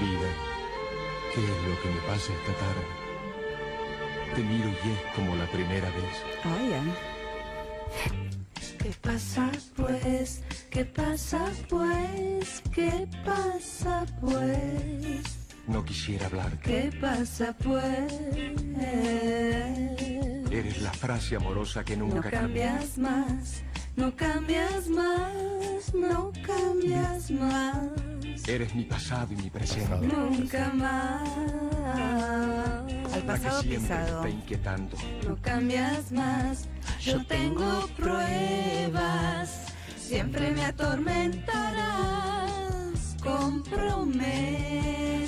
Vida, ¿qué es lo que me pasa esta tarde? Te miro y es como la primera vez. Ay, ya. ¿Qué pasa pues? ¿Qué pasa pues? ¿Qué pasa pues? No quisiera hablarte. ¿Qué pasa pues? Eres la frase amorosa que No nunca cambia. cambias más, no cambias más, no cambias más, Eres mi pasado y mi presente. nunca más. Al que pasado siempre me pisado. está inquietando. No cambias más, yo tengo pruebas, siempre me atormentarás con promesas.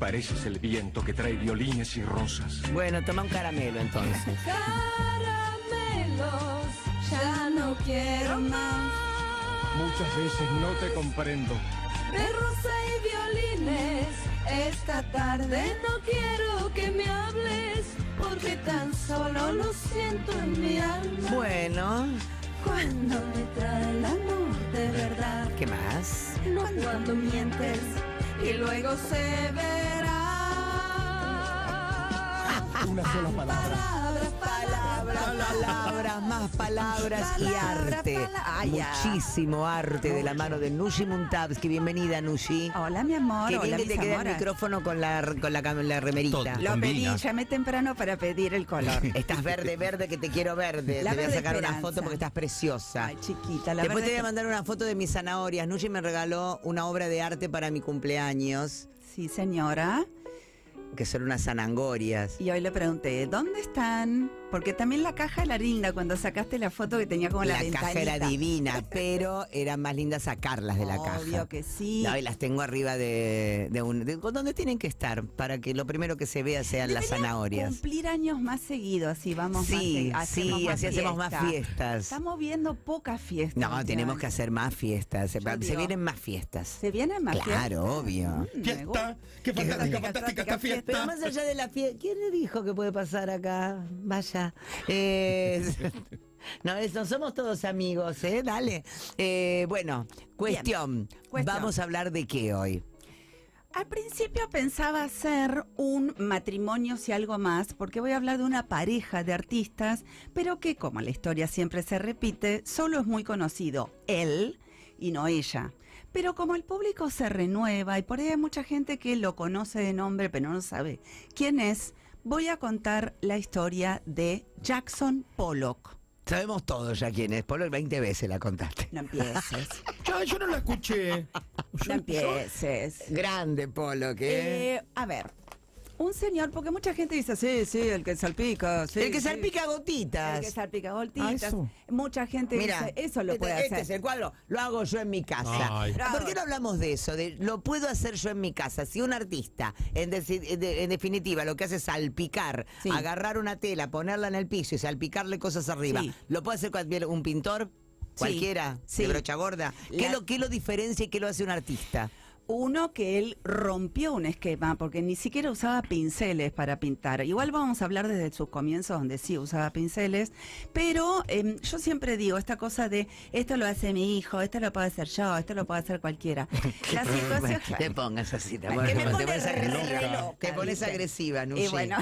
Pareces el viento que trae violines y rosas. Bueno, toma un caramelo entonces. Caramelos, ya no quiero más. Muchas veces no te comprendo. De rosa y violines, esta tarde no quiero que me hables, porque tan solo lo siento en mi alma. Bueno, Cuando me trae el amor de verdad, ¿qué más? no cuando mientes y luego se verá. Una sola palabra. Palabras, palabras, Palabras, más palabras y arte. palabra. Ay, ya. Muchísimo arte de la mano de Nushi Muntabsky. Bienvenida, Nushi. Hola, mi amor. Qué Hola, bien que mis te queda el amoras. micrófono con la, con la, cam- la remerita. Todo. Lo pedí, Combina. llamé temprano para pedir el color. Estás verde, verde, que te quiero verde. La te voy a verde sacar una esperanza. foto porque estás preciosa. Ay, chiquita, la Después te voy a mandar una foto de mis zanahorias. Nushi me regaló una obra de arte para mi cumpleaños, Sí, señora. Que son unas zanangorias. Y hoy le pregunté, ¿dónde están? Porque también la caja era linda cuando sacaste la foto que tenía como la, La caja era divina, pero era más linda sacarlas de la caja. Obvio que sí. No, y las tengo arriba de, de un. de- donde tienen que estar, para que lo primero que se vea sean las zanahorias. cumplir años más seguido, así vamos Sí, más, sí, más así hacemos más fiesta. fiestas. Estamos viendo pocas fiestas. No, tenemos que hacer más fiestas. Se, vienen más fiestas. ¿Se vienen más Claro, fiestas? obvio. Mm, Fiesta, qué fantástica, fantástica, esta fiesta. fiesta. Pero más allá de la fiesta, ¿quién le dijo que puede pasar acá? Vaya. Eh, no, es- no somos todos amigos, ¿eh? Dale. Eh, bueno, cuestión. cuestión. Vamos a hablar de qué hoy. Al principio pensaba hacer un matrimonio si algo más, porque voy a hablar de una pareja de artistas, pero que como la historia siempre se repite, solo es muy conocido él y no ella. Pero como el público se renueva y por ahí hay mucha gente que lo conoce de nombre pero no sabe quién es, voy a contar la historia de Jackson Pollock. Sabemos todos ya quién es. Por lo 20 veces la contaste. No empieces, Yo, yo no la escuché. Yo- no empieces. Grande Polo, que Eh, a ver, un señor, porque mucha gente dice, sí, sí, el que salpica, sí, el que sí, salpica gotitas. El que salpica gotitas. Ah, eso. Mucha gente Mira, dice, eso lo este, puede este hacer. es el cuadro, lo hago yo en mi casa. Ay. ¿Por qué no hablamos de eso? De lo puedo hacer yo en mi casa. Si un artista, en, de- en definitiva, lo que hace es salpicar, Sí. agarrar una tela, ponerla en el piso y salpicarle cosas arriba, Sí. ¿lo puede hacer cualquier- un pintor? Cualquiera, Sí. de brocha gorda. ¿Qué, La- lo, ¿Qué lo diferencia y qué lo hace un artista? Uno que él rompió un esquema porque ni siquiera usaba pinceles para pintar. Igual vamos a hablar desde sus comienzos donde sí usaba pinceles, pero em, yo siempre digo esta cosa de esto lo hace mi hijo, esto lo puedo hacer yo, esto lo puede hacer cualquiera. La situación Te pongas así, te pones, te pone pones re agresiva. loca, te pones ¿viste? agresiva, Y bueno,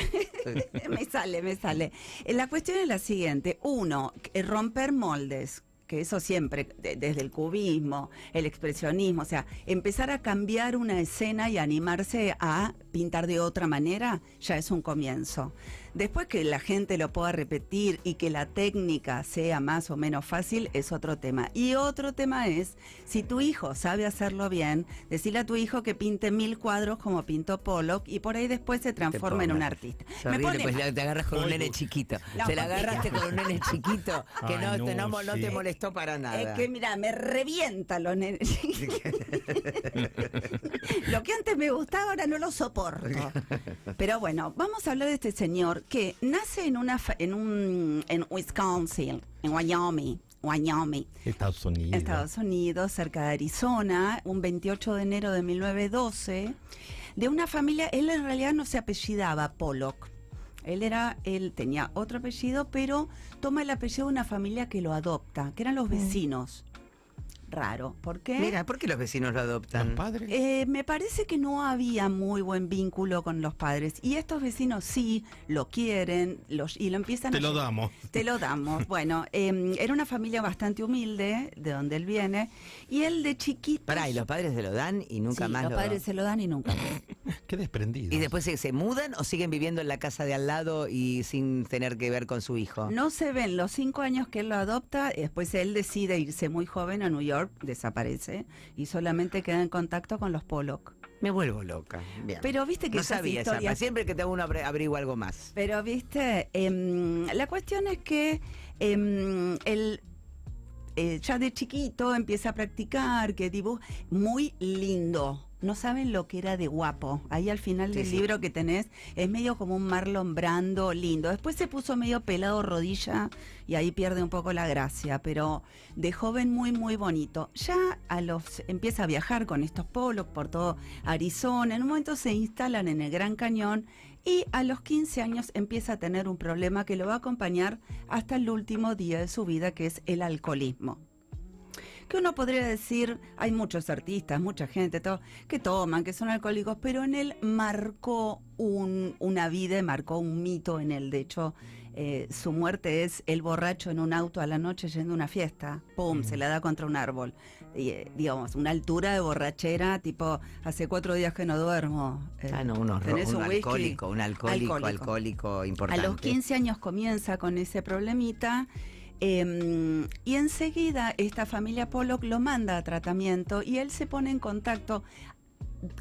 me sale, me sale. La cuestión es la siguiente. Uno, eh, romper moldes que eso siempre, de- desde el cubismo, el expresionismo, o sea, empezar a cambiar una escena y animarse a pintar de otra manera, ya es un comienzo. Después que la gente lo pueda repetir y que la técnica sea más o menos fácil, es otro tema. Y otro tema es, si tu hijo sabe hacerlo bien, decirle a tu hijo que pinte mil cuadros como pintó Pollock y por ahí después se transforma en un artista. Me pone pues te agarras con un nene chiquito. No, te la agarraste con un nene chiquito que Ay, no, te- no, no, no sí. te molestó para nada. Es que mira, me revienta los nenes. lo que antes me gustaba ahora no lo soporto. Pero bueno, vamos a hablar de este señor que nace en una fa- en un en Wisconsin, en Wyoming, Wyoming. Estados Unidos. Estados Unidos, cerca de Arizona, un 28 de enero de 1912, de una familia, él en realidad no se apellidaba Pollock. Él era, él tenía otro apellido, pero toma el apellido de una familia que lo adopta, que eran los vecinos. Raro. ¿Por qué? Mira, ¿por qué los vecinos lo Los adoptan? padres. Eh, me parece que no había muy buen vínculo con los padres. Y estos vecinos sí lo quieren los, y lo empiezan Te a lo llevar- damos. Te lo damos. Bueno, eh, era una familia bastante humilde, de donde él viene. Y él de chiquito. Pará, y los padres se lo dan y nunca Sí, más los lo padres se lo dan y nunca más. Qué desprendido. ¿Y después se, se mudan o siguen viviendo en la casa de al lado y sin tener que ver con su hijo? No se ven los cinco años que él lo adopta, y después él decide irse muy joven a New York, desaparece y solamente queda en contacto con los Pollock. Me vuelvo loca. Bien. Pero viste que no sabía esa. Siempre que tengo uno abri- abrigo algo más. Pero, viste, Em, la cuestión es que em, él eh, ya de chiquito empieza a practicar, que dibuja muy lindo. No saben lo que era de guapo. Ahí al final Sí, del sí. libro que tenés es medio como un Marlon Brando lindo. Después se puso medio pelado rodilla y ahí pierde un poco la gracia, pero de joven muy muy bonito. Ya a los empieza a viajar con estos polos por todo Arizona. En un momento se instalan en el Gran Cañón y a los 15 años empieza a tener un problema que lo va a acompañar hasta el último día de su vida, que es el alcoholismo. Que uno podría decir, hay muchos artistas, mucha gente, todo, que toman, que son alcohólicos, pero en él marcó un- una vida, y marcó un mito en él. De hecho, eh, su muerte es el borracho en un auto a la noche yendo a una fiesta. ¡Pum! Se la da contra un árbol. Y, eh, digamos, una altura de borrachera, tipo, hace cuatro días que no duermo. eh, Ah, no, un, horror, ¿tenés un un alcohólico, un alcohólico, alcohólico, Alcohólico. importante. A los 15 años comienza con ese problemita eh, y enseguida esta familia Pollock lo manda a tratamiento y él se pone en contacto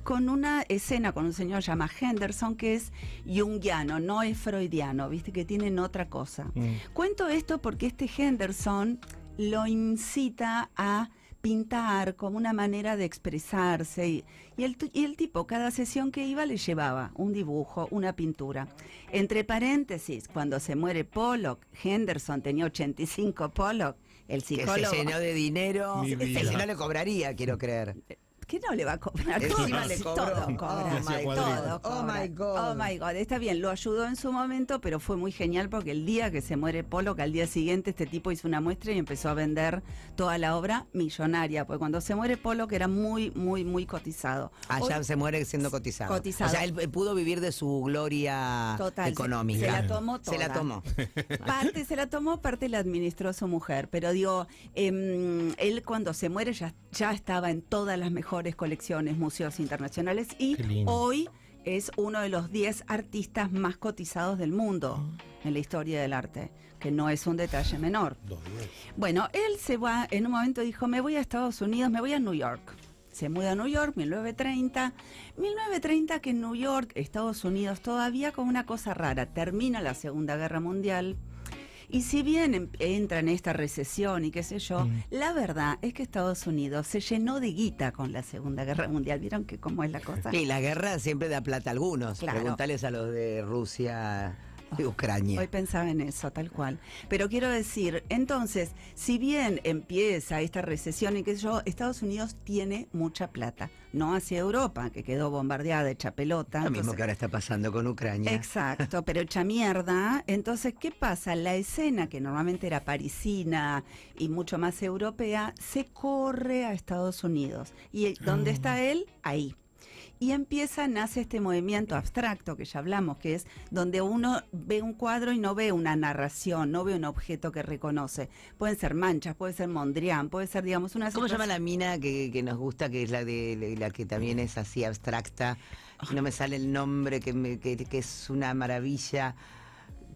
con una escena con un señor llamado Henderson que es junguiano, no es freudiano, viste que tienen otra cosa. Mm. Cuento esto porque este Henderson lo incita a pintar como una manera de expresarse y, y el, tu- y el tipo cada sesión que iba le llevaba un dibujo, una pintura. Entre paréntesis, cuando se muere Pollock, Henderson tenía 85 Pollock, el Que psicólogo... se llenó de dinero. Que no le cobraría, quiero creer. ¿Qué no le va a cobrar? Encima Todo, le sí, cobró. todo Oh cobra. my God. todo Oh cobra. my God. Oh my God. Está bien, lo ayudó en su momento, pero fue muy genial porque el día que se muere Polo, que al día siguiente este tipo hizo una muestra y empezó a vender toda la obra millonaria. Porque cuando se muere Polo, que era muy, muy, muy cotizado. Allá Hoy- se muere siendo cotizado. Cotizado. O sea, él, él pudo vivir de su gloria Total, económica. se la tomó Se la toda. tomó. Parte se la tomó, parte la administró su mujer. Pero digo, em, él cuando se muere ya, ya estaba en todas las mejores colecciones, museos internacionales y hoy es uno de los 10 artistas más cotizados del mundo en la historia del arte, que no es un detalle menor. Bueno, él se va, en un momento dijo, me voy a Estados Unidos, me voy a New York. Se muda a New York, 1930. 1930 que en New York, Estados Unidos, todavía con una cosa rara, termina la Segunda Guerra Mundial. Y si bien em- entra en esta recesión y qué sé yo, Mm. la verdad es que Estados Unidos se llenó de guita con la Segunda Guerra Mundial. ¿Vieron que cómo es la cosa? Y la guerra siempre da plata a algunos. Claro. Preguntales a los de Rusia y Ucrania. Hoy pensaba en eso, tal cual. Pero quiero decir, entonces, si bien empieza esta recesión y qué sé yo, Estados Unidos tiene mucha plata. No hacia Europa, que quedó bombardeada, hecha pelota. Lo mismo que ahora está pasando con Ucrania. Exacto, pero hecha mierda. Entonces, ¿qué pasa? La escena, que normalmente era parisina y mucho más europea, se corre a Estados Unidos. ¿Y dónde está él? Ahí. Y empieza, nace este movimiento abstracto que ya hablamos, que es donde uno ve un cuadro y no ve una narración, no ve un objeto que reconoce. Pueden ser manchas, puede ser Mondrian, puede ser, digamos, una ¿Cómo se llama la mina que, que nos gusta, que es la de la que también es así abstracta? No me sale el nombre, que, me- que, que es una maravilla.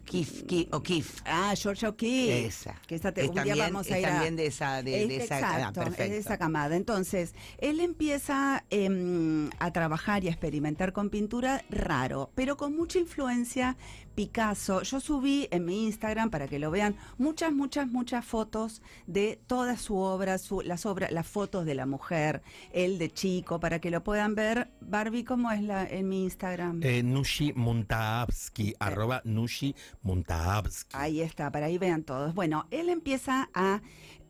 Kif, Kif, o Kif. Ah, Georgia O'Keeffe. Esa. Que esa te- Es un día también- vamos a es ir a- también de esa, de, Es- de esa, ah, es de esa camada. Entonces, él empieza em, a trabajar y a experimentar con pintura raro, pero con mucha influencia Picasso. Yo subí en mi Instagram para que lo vean muchas, muchas, muchas fotos de toda su obra, su- las obras, las fotos de la mujer, él de chico, para que lo puedan ver. Barbie, ¿cómo es la en mi Instagram? Eh, Nushi Montaavsky, arroba Nushi Ahí está, para ahí vean todos. Bueno, él empieza a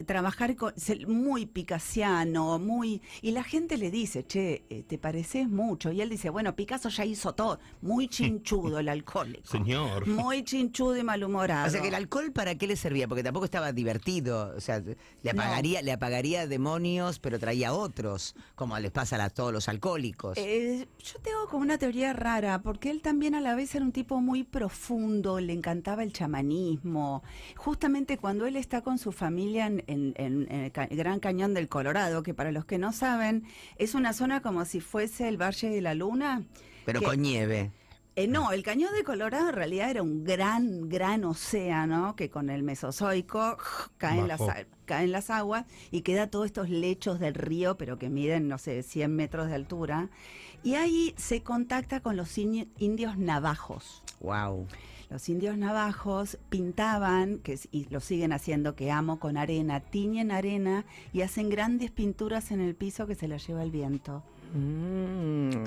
trabajar con, muy picasiano, muy... Y la gente le dice, che, eh, te pareces mucho. Y él dice, bueno, Picasso ya hizo todo. Muy chinchudo el alcohólico. Señor. Muy chinchudo y malhumorado. O sea que el alcohol para qué le servía, porque tampoco estaba divertido, o sea, le apagaría, le apagaría demonios, pero traía otros, como les pasa a todos los alcohólicos. Eh, yo tengo como una teoría rara, porque él también a la vez era un tipo muy profundo, le encantaba el chamanismo. Justamente cuando él está con su familia en, en- en- en el Ca- Gran Cañón del Colorado, que para los que no saben, es una zona como si fuese el Valle de la Luna. pero que- con nieve. Eh, no, el Cañón del Colorado en realidad era un gran, gran océano que con el Mesozoico caen las, caen las aguas y queda todos estos lechos del río, pero que miden, no sé, 100 metros de altura. Y ahí se contacta con los indios navajos. Wow. Los indios navajos pintaban, que y lo siguen haciendo, que amo con arena, tiñen arena y hacen grandes pinturas en el piso que se las lleva el viento.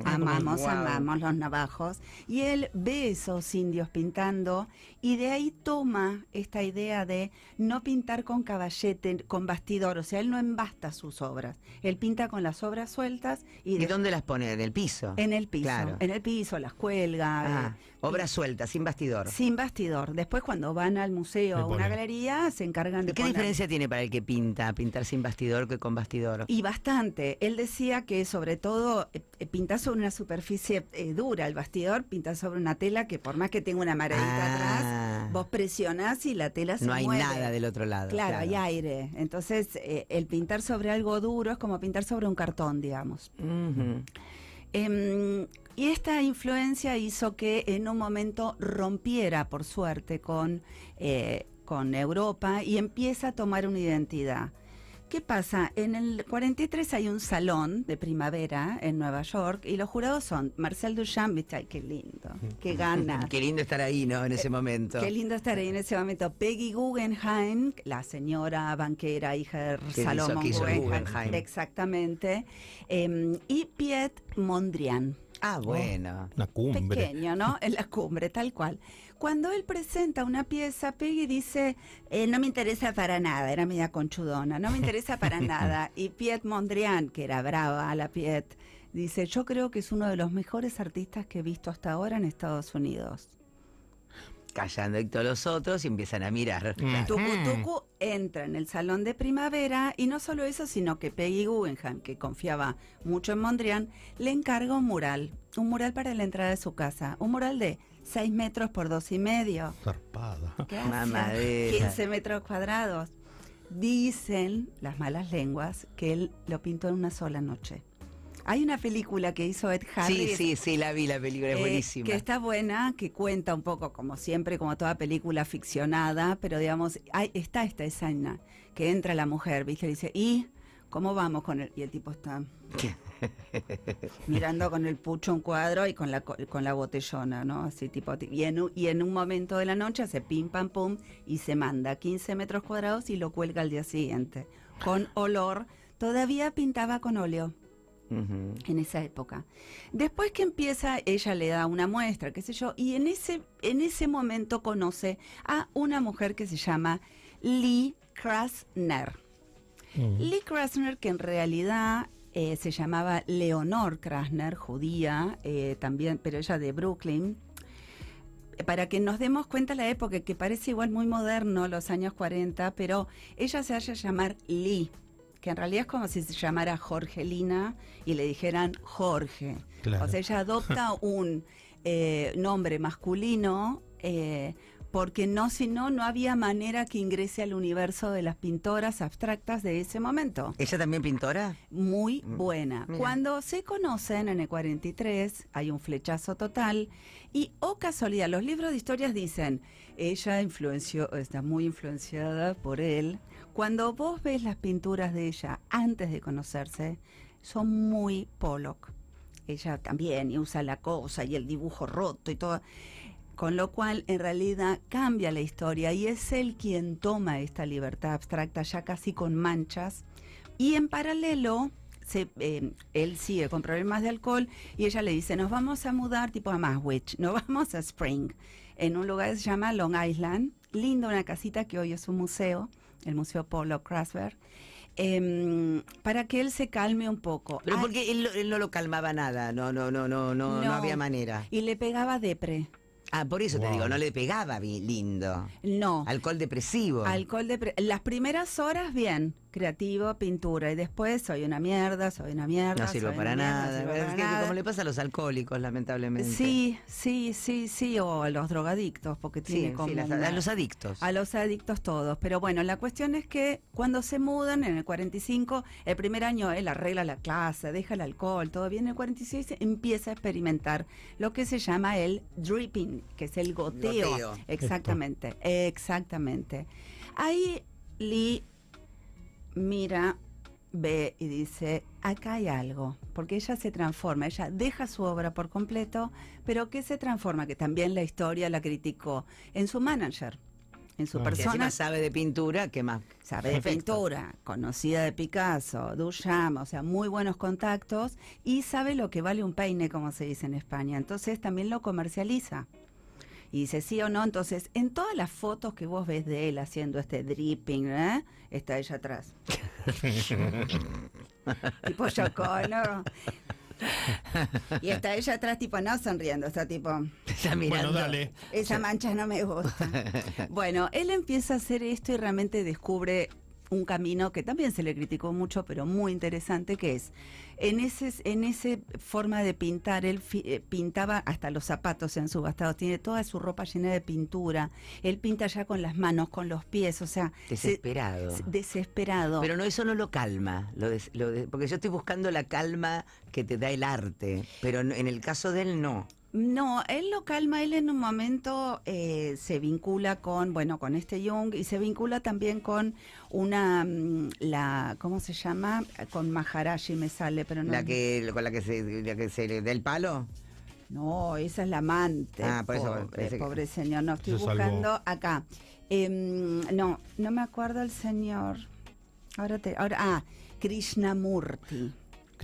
Amamos, Guau. amamos los navajos. Y él ve esos indios pintando y de ahí toma esta idea de no pintar con caballete, con bastidor. O sea, él no embasta sus obras. Él pinta con las obras sueltas y, ¿Y de- dónde las pone? ¿En el piso? en el piso. Claro. En el piso, las cuelga. Ah, eh, obras sueltas, sin bastidor. sin bastidor. Después, cuando van al museo o a una galería, se encargan de ¿Y qué poner- diferencia tiene para el que pinta, pintar sin bastidor que con bastidor? Y bastante. Él decía que sobre todo eh, pintar sobre una superficie eh, dura, el bastidor pintar sobre una tela que por más que tenga una maradita Ah. atrás, vos presionás y la tela se no hay mueve. nada del otro lado. Claro, hay aire. Entonces, eh, el pintar sobre algo duro es como pintar sobre un cartón, digamos. Em, y esta influencia hizo que en un momento rompiera, por suerte, con, eh, con Europa y empieza a tomar una identidad. ¿Qué pasa? En el 43 hay un salón de primavera en Nueva York y los jurados son Marcel Duchamp, viste, ay, qué lindo, qué gana. Qué lindo estar ahí, ¿no? En ese momento. Eh, Qué lindo estar ahí en ese momento. Peggy Guggenheim, la señora banquera, hija de Salomón Guggenheim, Guggenheim. exactamente, em, y Piet Mondrian Ah, bueno. Una cumbre. pequeño, ¿no? En la cumbre, tal cual. Cuando él presenta una pieza, Peggy dice, eh, no me interesa para nada, era media conchudona, no me interesa para nada. Y Piet Mondrian, que era brava, la Piet, dice, yo creo que es uno de los mejores artistas que he visto hasta ahora en Estados Unidos. Callando y todos los otros y empiezan a mirar. Tucu Tucu entra en el salón de primavera y no solo eso, sino que Peggy Guggenheim, que confiaba mucho en Mondrian, le encarga un mural, un mural para la entrada de su casa, un mural de 6 metros por dos y medio. Zarpada. Gracias. Mamadera. 15 metros cuadrados. Dicen las malas lenguas que él lo pintó en una sola noche. Hay una película que hizo Ed Harris. Sí, sí, sí, la vi, la película es eh, buenísima. que está buena, que cuenta un poco, como siempre, como toda película ficcionada, pero digamos, hay, está esta escena que entra la mujer, ¿viste? Y dice, ¿y cómo vamos con él? Y el tipo está mirando con el pucho un cuadro y con la, co- con la botellona, ¿no? Así tipo, y en, y en un momento de la noche hace pim, pam, pum y se manda 15 metros cuadrados y lo cuelga al día siguiente. Con olor, todavía pintaba con óleo En esa época. Después que empieza, ella le da una muestra, qué sé yo, y en ese, en ese momento conoce a una mujer que se llama Lee Krasner. Lee Krasner, que en realidad eh, se llamaba Leonor Krasner, judía, eh, también, pero ella de Brooklyn. Para que nos demos cuenta la época, que parece igual muy moderno, los años 40, pero ella se hace llamar Lee, que en realidad es como si se llamara Jorgelina y le dijeran Jorge. Claro. O sea, ella adopta un eh, nombre masculino eh, porque no, si no, no había manera que ingrese al universo de las pintoras abstractas de ese momento. ¿Ella también pintora? Muy buena. mira. Cuando se conocen en el 43, hay un flechazo total y, oh casualidad, los libros de historias dicen, ella influenció, está muy influenciada por él. Cuando vos ves las pinturas de ella antes de conocerse, son muy Pollock. Ella también y usa la cosa y el dibujo roto y todo. Con lo cual, en realidad, cambia la historia y es él quien toma esta libertad abstracta ya casi con manchas. Y en paralelo, se, eh, él sigue con problemas de alcohol y ella le dice, nos vamos a mudar tipo a Maswich, nos vamos a Spring, en un lugar que se llama Long Island, lindo, una casita que hoy es un museo, el Museo Polo Craftsberg, em, para que él se calme un poco. Pero Ay, porque él, él no lo calmaba nada, no, no, no, no, no, no, No. había manera. Y le pegaba depre. Ah, por eso te digo, no le pegaba lindo. No. Alcohol depresivo. Alcohol de pre- las primeras horas bien, creativo, pintura y después soy una mierda, soy una mierda. no sirve soy para mierda, nada. es para que nada. como le pasa a los alcohólicos, lamentablemente. Sí, sí, sí, sí, o a los drogadictos, porque sí, tiene sí, como las- una- a los adictos. a los adictos todos. Pero bueno, la cuestión es que cuando se mudan en el 45, el primer año él arregla la clase, deja el alcohol, todo bien. En el 46 empieza a experimentar lo que se llama el dripping, que es el goteo. Goteo. Exactamente, exactamente. Ahí Lee mira, ve y dice, acá hay algo, porque ella se transforma, ella deja su obra por completo, pero ¿qué se transforma? Que también la historia la criticó en su manager, en su Claro. Que encima persona. sabe de pintura, ¿qué más? Sabe de pintura, conocida de Picasso, Duchamp, o sea, muy buenos contactos y sabe lo que vale un peine, como se dice en España. Entonces también lo comercializa. Y dice sí o no. Entonces, en todas las fotos que vos ves de él haciendo este dripping, ¿eh? está ella atrás. tipo Yoko. Y está ella atrás, tipo, no sonriendo, está tipo. Está mirando. Bueno, dale. Esa mancha no me gusta. Bueno, él empieza a hacer esto y realmente descubre un camino que también se le criticó mucho, pero muy interesante, que es, en ese, en ese forma de pintar, él fi- eh, pintaba hasta los zapatos se han subastado, tiene toda su ropa llena de pintura, él pinta ya con las manos, con los pies, o sea, se- Desesperado. se- desesperado. Pero no, eso no lo calma, lo des- lo porque yo estoy buscando la calma que te da el arte, pero en el caso de él no. No, él lo calma, él en un momento eh, se vincula con, bueno, con este Jung y se vincula también con una, mm, la, ¿cómo se llama? Con Maharashi me sale, pero no. La que con la que se, la que se le da el palo. No, esa es la amante. Ah, por eso, pobre, que- pobre señor, no estoy Se salvó. buscando acá. Em, no, no me acuerdo el señor. Ahora te, ahora, ah, Krishnamurti.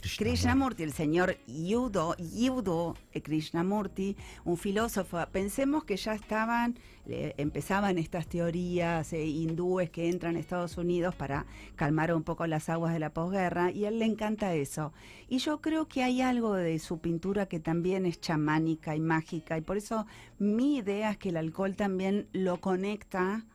Krishnamurti, el señor Yudo, Yudo eh, Krishnamurti, un filósofo. Pensemos que ya estaban, eh, empezaban estas teorías eh, hindúes que entran a Estados Unidos para calmar un poco las aguas de la posguerra, y a él le encanta eso. Y yo creo que hay algo de su pintura que también es chamánica y mágica, y por eso mi idea es que el alcohol también lo conecta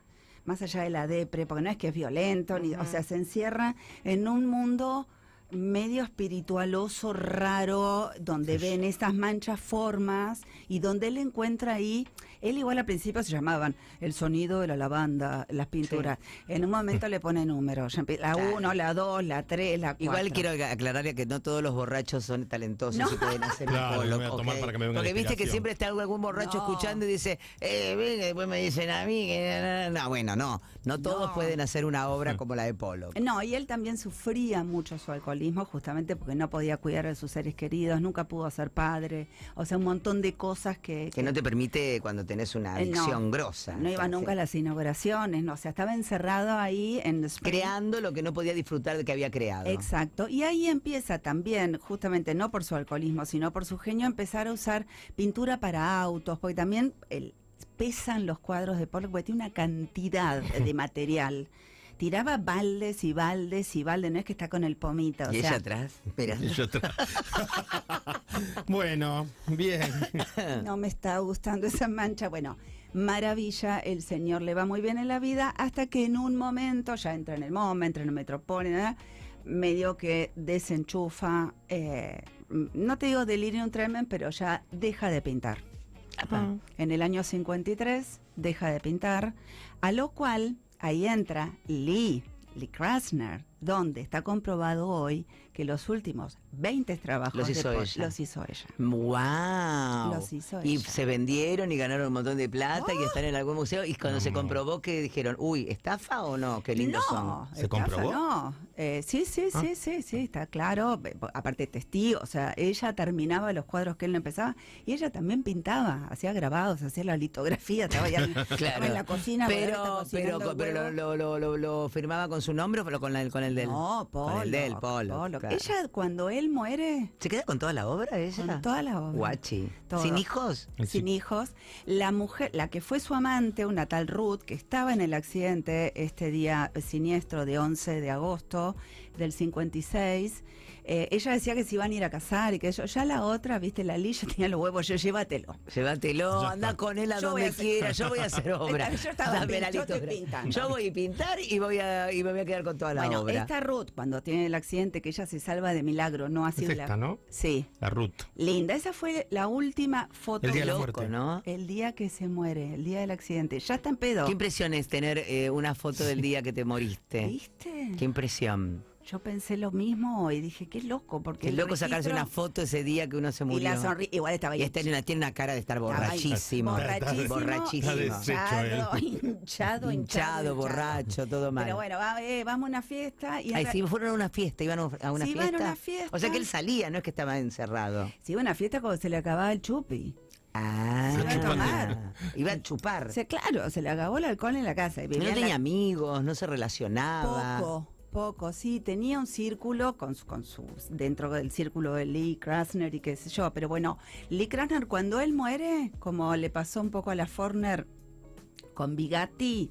más allá de la depre, porque no es que es violento, ni, o sea, se encierra en un mundo medio espiritualoso, raro, donde ven estas manchas formas y donde él encuentra ahí, él igual al principio se llamaban el sonido de la lavanda, las pinturas. En un momento le pone números, la Claro. 1, la 2, la 3, la 4. Igual quiero aclararle que no todos los borrachos son talentosos No. y pueden hacer Claro, un polo, me voy a tomar ¿ok? para que me venga la Porque viste que siempre está algún borracho No. escuchando y dice, eh, ven, después me dicen a mí que... No, no, no". bueno, no, no todos No. pueden hacer una obra como la de Polo. No, y él también sufría mucho su alcoholismo justamente porque no podía cuidar de sus seres queridos, nunca pudo ser padre, o sea, un montón de cosas que... Que no te permite cuando tenés una Eh, no. adicción grosa. No iba nunca a las inauguraciones, no, o sea, estaba encerrado ahí en. Creando lo que no podía disfrutar de que había creado. Exacto. Y ahí empieza también, justamente no por su alcoholismo, sino por su genio, a empezar a usar pintura para autos, porque también el- pesan los cuadros de Pollock, porque tiene una cantidad de material. Tiraba baldes y baldes y baldes, no es que está con el pomito. o Y ella sea, atrás. Y yo atrás. bueno, bien. no me está gustando esa mancha. Bueno, maravilla, el señor le va muy bien en la vida hasta que en un momento, ya entra en el MoMA, entra en el Metropolitan, medio que desenchufa, eh, no te digo delirium tremen, pero ya deja de pintar. En el año 53 deja de pintar, a lo cual ahí entra Lee, Lee Krasner, donde está comprobado hoy que los últimos 20 trabajos Los hizo de ella. los hizo ella. ¡Wow! Los hizo y ella. Se vendieron y ganaron un montón de plata y están en algún museo. Y cuando se comprobó que dijeron, uy, ¿estafa o no? Qué lindos no, son. ¿Se estafa comprobó? No, Eh, sí, sí, Ah. sí, sí, sí, está claro. Be- Aparte testigo, o sea, ella terminaba los cuadros que él no empezaba y ella también pintaba, hacía grabados, hacía la litografía, estaba ya en la cocina. Pero, pero, pero lo, lo, lo- lo firmaba con su nombre o con, la- con el el del. No, Pollock. Con el del Pollock, Pollock. claro. Ella, cuando él muere, ¿Se queda con toda la obra ella? con toda la obra. Guachi. Todo. ¿Sin hijos? sin hijos. La mujer, la que fue su amante, una tal Ruth, que estaba en el accidente este día siniestro de 11 de agosto del 56, eh, ella decía que se iban a ir a casar y que yo, ya la otra, viste, la Lilla tenía los huevos, yo llévatelo. Llévatelo, Ya anda está. con él a Yo voy a donde hacer- quiera, yo voy a hacer obra. Yo estaba Dame yo estoy litura. pintando. Yo voy a pintar y voy a, y me voy a quedar con toda la bueno, obra. esta Ruth, cuando tiene el accidente, que ella se salva de milagro, no ha Es sido esta, la... ¿no? Sí, La Ruth. linda. Esa fue la última foto El día de la loco, muerte. ¿no? El día que se muere, el día del accidente. Ya está en pedo. Qué impresión es tener eh, una foto del día que te moriste. ¿Viste? Qué impresión. Yo pensé lo mismo y dije, qué loco, porque Qué loco sacarse una foto ese día que uno se Y murió. la sonri igual estaba Y ahí. este tiene una, tiene una cara de estar borrachísimo. Borrachísimo. Borrachísimo. y Hinchado, hinchado, hinchado, Hinchado, borracho, todo mal. Pero bueno, va- eh, vamos a una fiesta y Ay, sí, fueron a una fiesta, iban a una Sí, fiesta. iban a una fiesta. O sea que él salía, no es que estaba encerrado. se iba a una fiesta cuando se le acababa el chupi. Ah, Se iba a tomar. Iba a chupar. Se, claro, se le acabó el alcohol en la casa. Y Y no en la- tenía amigos, no se relacionaba. Poco, poco, sí, tenía un círculo con, su- con sus, dentro del círculo de Lee Krasner y qué sé yo, pero bueno, Lee Krasner cuando él muere, como le pasó un poco a la Forner con Bigatti,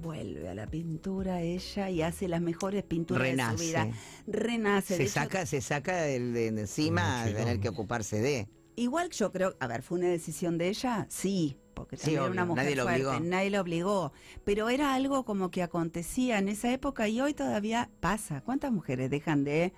vuelve a la pintura ella y hace las mejores pinturas de su vida. Renace. de Se hecho, saca, se saca del- de, de encima de tener que ocuparse de. Igual yo creo, a ver, ¿fue una decisión de ella? Sí, porque Sí, también era una mujer nadie lo fuerte, obligó. nadie la obligó, pero era algo como que acontecía en esa época y hoy todavía pasa. ¿Cuántas mujeres dejan de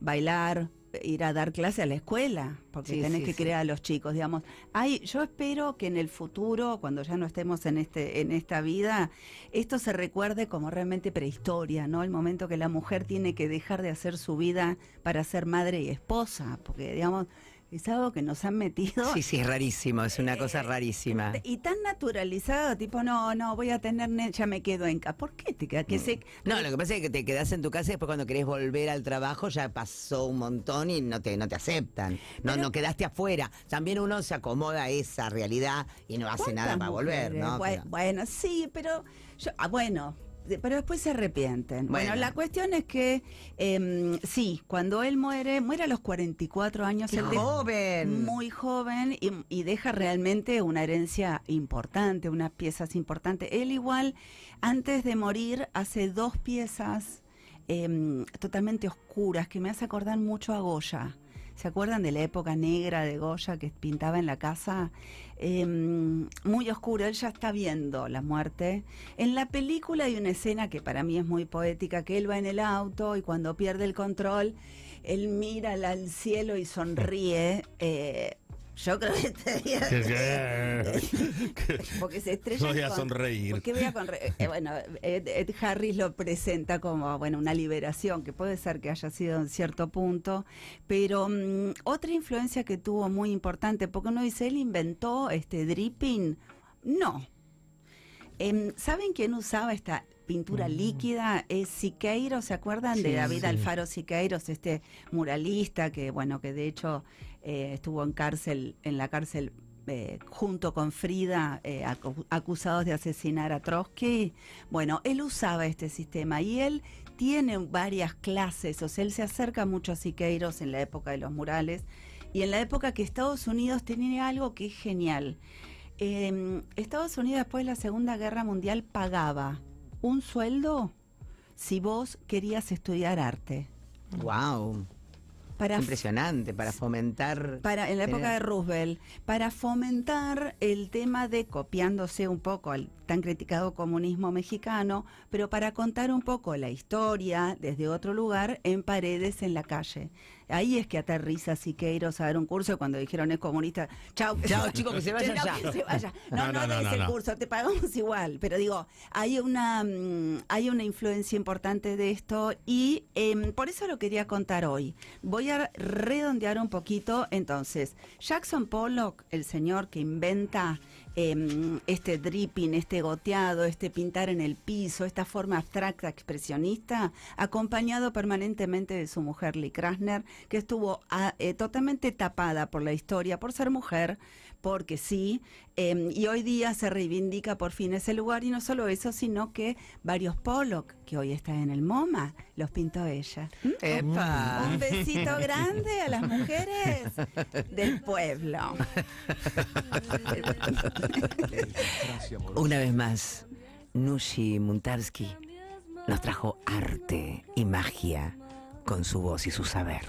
bailar, ir a dar clase a la escuela? Porque Sí, tenés sí, que sí. crear a los chicos, digamos. Ay, yo espero que en el futuro, cuando ya no estemos en este en esta vida, esto se recuerde como realmente prehistoria, ¿no? El momento que la mujer tiene que dejar de hacer su vida para ser madre y esposa, porque digamos es algo que nos han metido Sí, sí, es rarísimo, es una cosa rarísima. y tan naturalizado, tipo, no, no, voy a tener, ne- ya me quedo en casa. ¿Por qué te quedas? Que se, No, lo que pasa es que te quedás en tu casa y después cuando querés volver al trabajo ya pasó un montón y no te, no te aceptan. No, Pero- no quedaste afuera. También uno se acomoda a esa realidad y no hace nada ¿Cuántas para volver? ¿no? Bueno, Pero- bueno, sí, pero yo, ah, bueno, pero después se arrepienten. Bueno, Bueno. la cuestión es que em, sí, cuando él muere, muere a los 44 años, ¡Qué él joven! muy joven y, y deja realmente una herencia importante, unas piezas importantes. Él igual, antes de morir, hace dos piezas em, totalmente oscuras que me hace acordar mucho a Goya. ¿Se acuerdan de la época negra de Goya que pintaba en la casa? Em, muy oscuro, él ya está viendo la muerte. En la película hay una escena que para mí es muy poética, que él va en el auto y cuando pierde el control, él mira al- cielo y sonríe. Eh, yo creo que este día- porque se estrella Voy a con- sonreír. ¿Por qué voy a sonreír? Eh, bueno, Ed, Ed Harris lo presenta como bueno una liberación, que puede ser que haya sido en cierto punto, pero mm, otra influencia que tuvo muy importante, porque uno dice, él inventó este dripping, no. Em, ¿Saben quién usaba esta pintura líquida? Es Siqueiros, ¿se acuerdan de David sí. Alfaro Siqueiros, este muralista que bueno que de hecho eh, estuvo en cárcel, en la cárcel eh, junto con Frida, eh, acu- acusados de asesinar a Trotsky. Bueno, él usaba este sistema y él tiene varias clases, o sea, él se acerca mucho a Siqueiros en la época de los murales y en la época que Estados Unidos tenía algo que es genial. Eh, Estados Unidos después de la Segunda Guerra Mundial pagaba un sueldo si vos querías estudiar arte. Wow. Para Impresionante, para fomentar. para en la época de Roosevelt para fomentar el tema de copiándose un poco al tan criticado comunismo mexicano, pero para contar un poco la historia desde otro lugar en paredes en la calle. Ahí es que aterriza Siqueiros a dar un curso cuando dijeron es comunista, chao, chicos, que se vayan Chao, ya. que se vaya. No, No, no, no, no, no, el no. curso, te pagamos igual, pero digo, hay una mm, hay una influencia importante de esto y em, por eso lo quería contar hoy. Voy a redondear un poquito, entonces, Jackson Pollock, el señor que inventa em, este dripping, este goteado, este pintar en el piso, esta forma abstracta expresionista, acompañado permanentemente de su mujer Lee Krasner, que estuvo ah, eh, totalmente tapada por la historia, por ser mujer, porque sí, em, y hoy día se reivindica por fin ese lugar, y no solo eso, sino que varios Pollock, que hoy están en el MoMA, los pintó ella. ¿Mm? ¡Epa! Un besito grande a las mujeres del pueblo. Una vez más, Nushi Muntarsky nos trajo arte y magia con su voz y su saber.